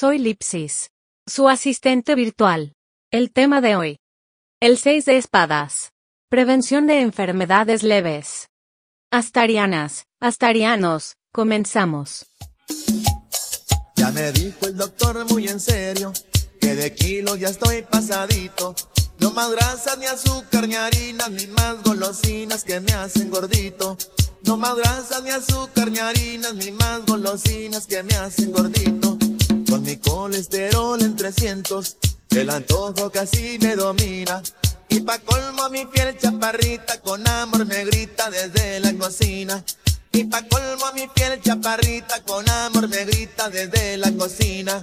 Soy Lipsis, su asistente virtual. El tema de hoy. El 6 de espadas. Prevención de enfermedades leves. Astarianas, astarianos, comenzamos. Ya me dijo el doctor muy en serio que de kilo ya estoy pasadito. No más grasas ni azúcar ni harina ni más golosinas que me hacen gordito. No más grasas ni azúcar ni harinas ni más golosinas que me hacen gordito. Mi colesterol en 300, el antojo casi me domina. Y pa' colmo mi piel chaparrita con amor me grita desde la cocina. Y pa' colmo mi piel chaparrita con amor me grita desde la cocina.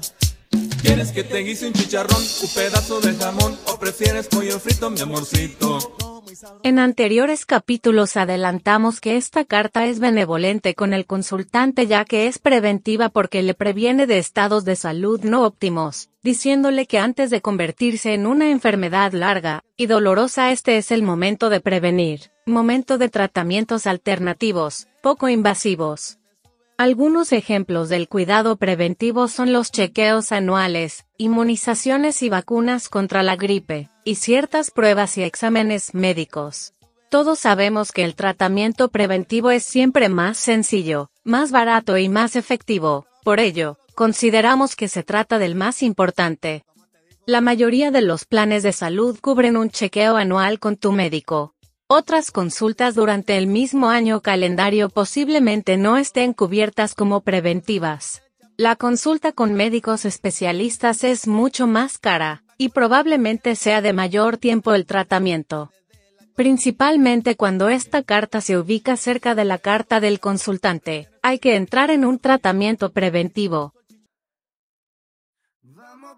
¿Quieres que te guise un chicharrón, un pedazo de jamón o prefieres pollo frito, mi amorcito? En anteriores capítulos adelantamos que esta carta es benevolente con el consultante ya que es preventiva porque le previene de estados de salud no óptimos, diciéndole que antes de convertirse en una enfermedad larga y dolorosa este es el momento de prevenir, momento de tratamientos alternativos, poco invasivos. Algunos ejemplos del cuidado preventivo son los chequeos anuales, inmunizaciones y vacunas contra la gripe, y ciertas pruebas y exámenes médicos. Todos sabemos que el tratamiento preventivo es siempre más sencillo, más barato y más efectivo, por ello, consideramos que se trata del más importante. La mayoría de los planes de salud cubren un chequeo anual con tu médico, otras consultas durante el mismo año calendario posiblemente no estén cubiertas como preventivas. La consulta con médicos especialistas es mucho más cara, y probablemente sea de mayor tiempo el tratamiento. Principalmente cuando esta carta se ubica cerca de la carta del consultante, hay que entrar en un tratamiento preventivo.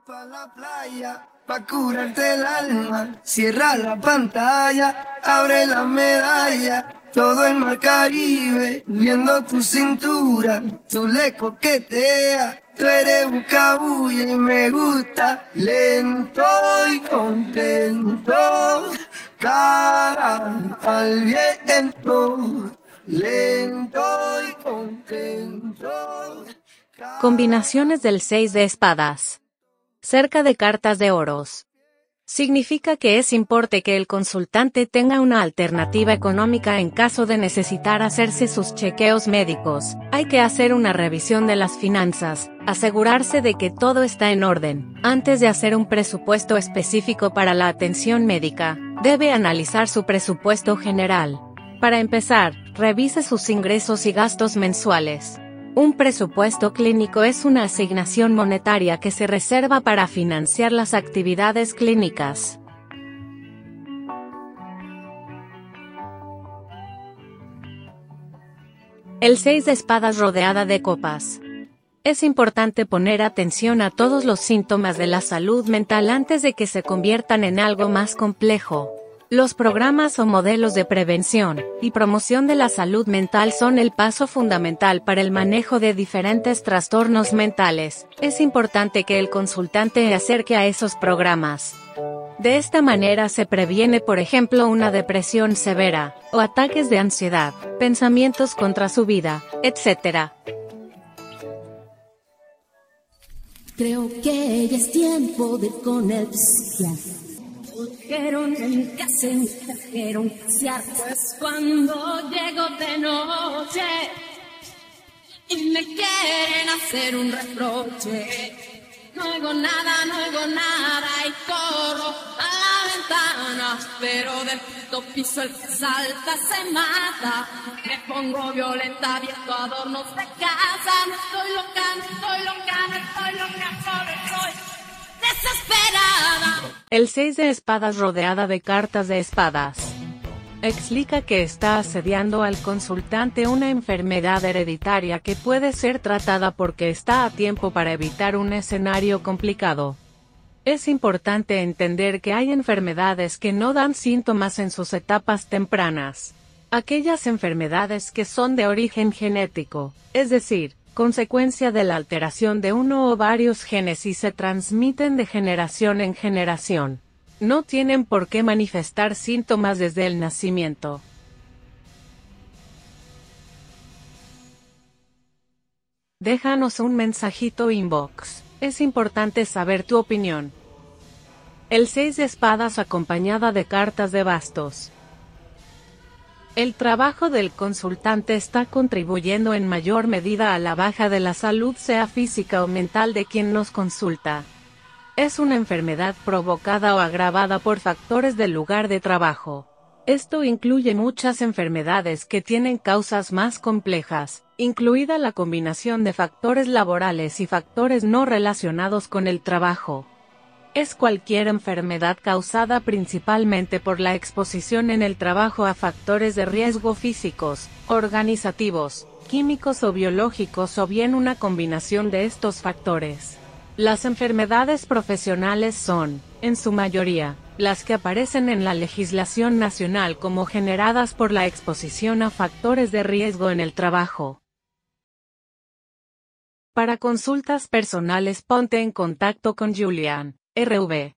Pa la playa, pa curarte el alma. Cierra la pantalla, abre la medalla. Todo en mar Caribe, viendo tu cintura, tú le coquetea. Tú eres un cabulla y me gusta lento y contento. Cara al viento, lento y contento. Combinaciones del 6 de espadas. Cerca de cartas de oros. Significa que es importante que el consultante tenga una alternativa económica en caso de necesitar hacerse sus chequeos médicos. Hay que hacer una revisión de las finanzas, asegurarse de que todo está en orden. Antes de hacer un presupuesto específico para la atención médica, debe analizar su presupuesto general. Para empezar, revise sus ingresos y gastos mensuales. Un presupuesto clínico es una asignación monetaria que se reserva para financiar las actividades clínicas. El 6 de espadas rodeada de copas. Es importante poner atención a todos los síntomas de la salud mental antes de que se conviertan en algo más complejo. Los programas o modelos de prevención y promoción de la salud mental son el paso fundamental para el manejo de diferentes trastornos mentales. Es importante que el consultante acerque a esos programas. De esta manera se previene, por ejemplo, una depresión severa, o ataques de ansiedad, pensamientos contra su vida, etc. Creo que es tiempo de con el. Trajeron en casa y trajeron pasear, pues cuando llego de noche y me quieren hacer un reproche, no oigo nada, no oigo nada y corro a la ventana, pero del quinto piso el que salta se mata. Me pongo violenta, viendo adornos de casa, no estoy loca, no estoy loca, El 6 de espadas rodeada de cartas de espadas. Explica que está asediando al consultante una enfermedad hereditaria que puede ser tratada porque está a tiempo para evitar un escenario complicado. Es importante entender que hay enfermedades que no dan síntomas en sus etapas tempranas. Aquellas enfermedades que son de origen genético, es decir, consecuencia de la alteración de uno o varios genes y se transmiten de generación en generación. No tienen por qué manifestar síntomas desde el nacimiento. Déjanos un mensajito inbox. Es importante saber tu opinión. El 6 de espadas acompañada de cartas de bastos. El trabajo del consultante está contribuyendo en mayor medida a la baja de la salud sea física o mental de quien nos consulta. Es una enfermedad provocada o agravada por factores del lugar de trabajo. Esto incluye muchas enfermedades que tienen causas más complejas, incluida la combinación de factores laborales y factores no relacionados con el trabajo. Es cualquier enfermedad causada principalmente por la exposición en el trabajo a factores de riesgo físicos, organizativos, químicos o biológicos o bien una combinación de estos factores. Las enfermedades profesionales son, en su mayoría, las que aparecen en la legislación nacional como generadas por la exposición a factores de riesgo en el trabajo. Para consultas personales ponte en contacto con Julian. RV.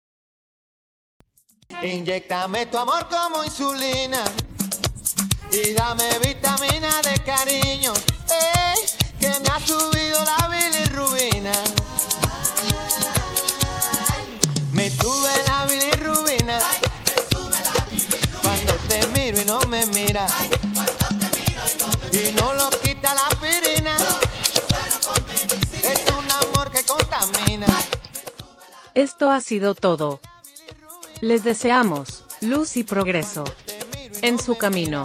Inyectame tu amor como insulina y dame vitamina de cariño, ey, que me ha subido la bilirrubina. Me sube la bilirrubina cuando te miro y no me mira y no lo quita la aspirina. Esto ha sido todo. Les deseamos luz y progreso en su camino.